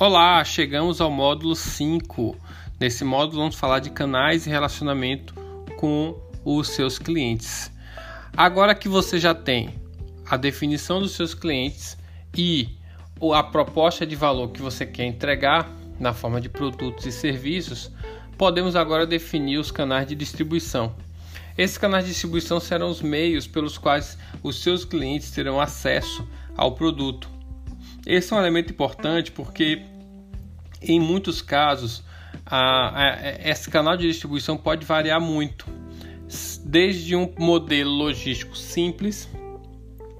Olá, chegamos ao módulo 5. Nesse módulo vamos falar de canais e relacionamento com os seus clientes. Agora que você já tem a definição dos seus clientes e a proposta de valor que você quer entregar na forma de produtos e serviços, podemos agora definir os canais de distribuição. Esses canais de distribuição serão os meios pelos quais os seus clientes terão acesso ao produto. Esse é um elemento importante porque, em muitos casos, a, a, esse canal de distribuição pode variar muito, desde um modelo logístico simples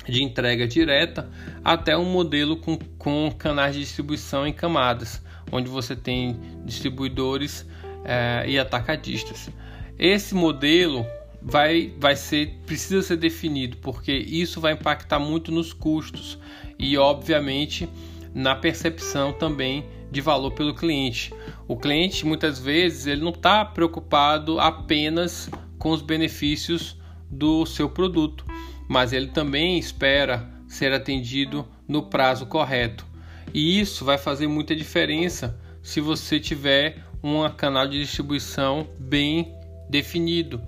de entrega direta até um modelo com, com canais de distribuição em camadas, onde você tem distribuidores é, e atacadistas. Esse modelo vai, vai ser precisa ser definido porque isso vai impactar muito nos custos e obviamente na percepção também de valor pelo cliente. O cliente muitas vezes ele não está preocupado apenas com os benefícios do seu produto, mas ele também espera ser atendido no prazo correto. E isso vai fazer muita diferença se você tiver um canal de distribuição bem definido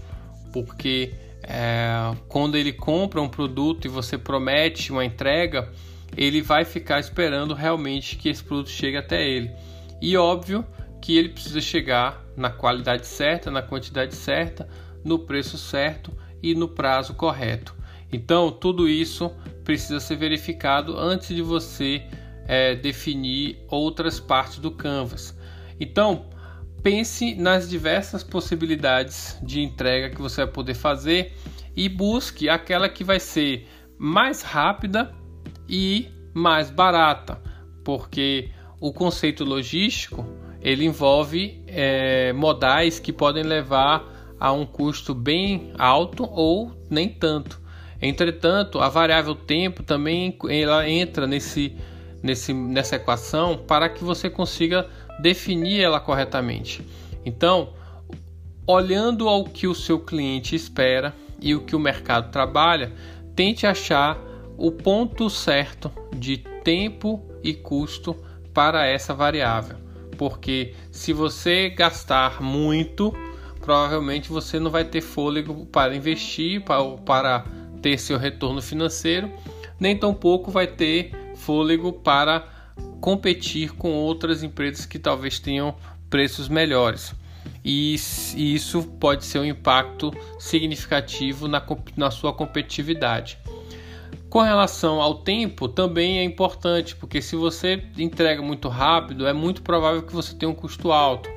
porque é, quando ele compra um produto e você promete uma entrega, ele vai ficar esperando realmente que esse produto chegue até ele. E óbvio que ele precisa chegar na qualidade certa, na quantidade certa, no preço certo e no prazo correto. Então, tudo isso precisa ser verificado antes de você é, definir outras partes do Canvas. Então, pense nas diversas possibilidades de entrega que você vai poder fazer e busque aquela que vai ser mais rápida e mais barata, porque o conceito logístico ele envolve é, modais que podem levar a um custo bem alto ou nem tanto. Entretanto, a variável tempo também ela entra nesse, nesse, nessa equação para que você consiga definir ela corretamente. Então, olhando ao que o seu cliente espera e o que o mercado trabalha, tente achar o ponto certo de tempo e custo para essa variável. Porque se você gastar muito, provavelmente você não vai ter fôlego para investir, para, ter seu retorno financeiro, nem tampouco vai ter fôlego para competir com outras empresas que talvez tenham preços melhores. E isso pode ser um impacto significativo na, na sua competitividade. Com relação ao tempo, também é importante, porque se você entrega muito rápido, é muito provável que você tenha um custo alto.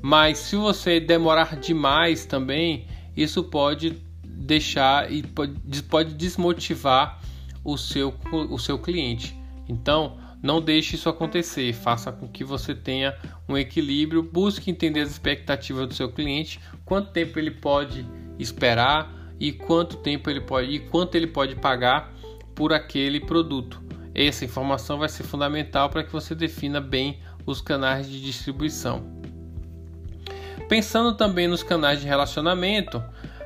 Mas se você demorar demais também, isso pode deixar e pode, desmotivar o seu, o seu cliente. Então, não deixe isso acontecer, faça com que você tenha um equilíbrio, busque entender as expectativas do seu cliente, quanto tempo ele pode esperar e quanto tempo ele pode e quanto ele pode pagar por aquele produto. Essa informação vai ser fundamental para que você defina bem os canais de distribuição. Pensando também nos canais de relacionamento,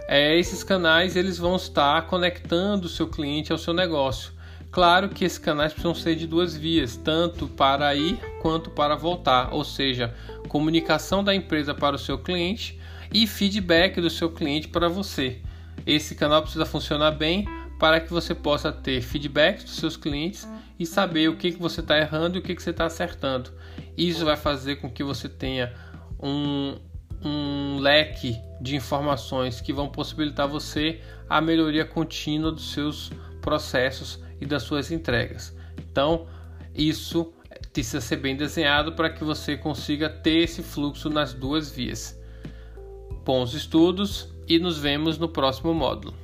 é, esses canais eles vão estar conectando o seu cliente ao seu negócio. Claro que esses canais precisam ser de duas vias, tanto para ir quanto para voltar, ou seja, comunicação da empresa para o seu cliente e feedback do seu cliente para você. Esse canal precisa funcionar bem para que você possa ter feedback dos seus clientes e saber o que, que você está errando e o que, que você está acertando. Isso vai fazer com que você tenha um, um leque de informações que vão possibilitar você a melhoria contínua dos seus processos e das suas entregas. Então, isso precisa ser bem desenhado para que você consiga ter esse fluxo nas duas vias. Bons estudos e nos vemos no próximo módulo.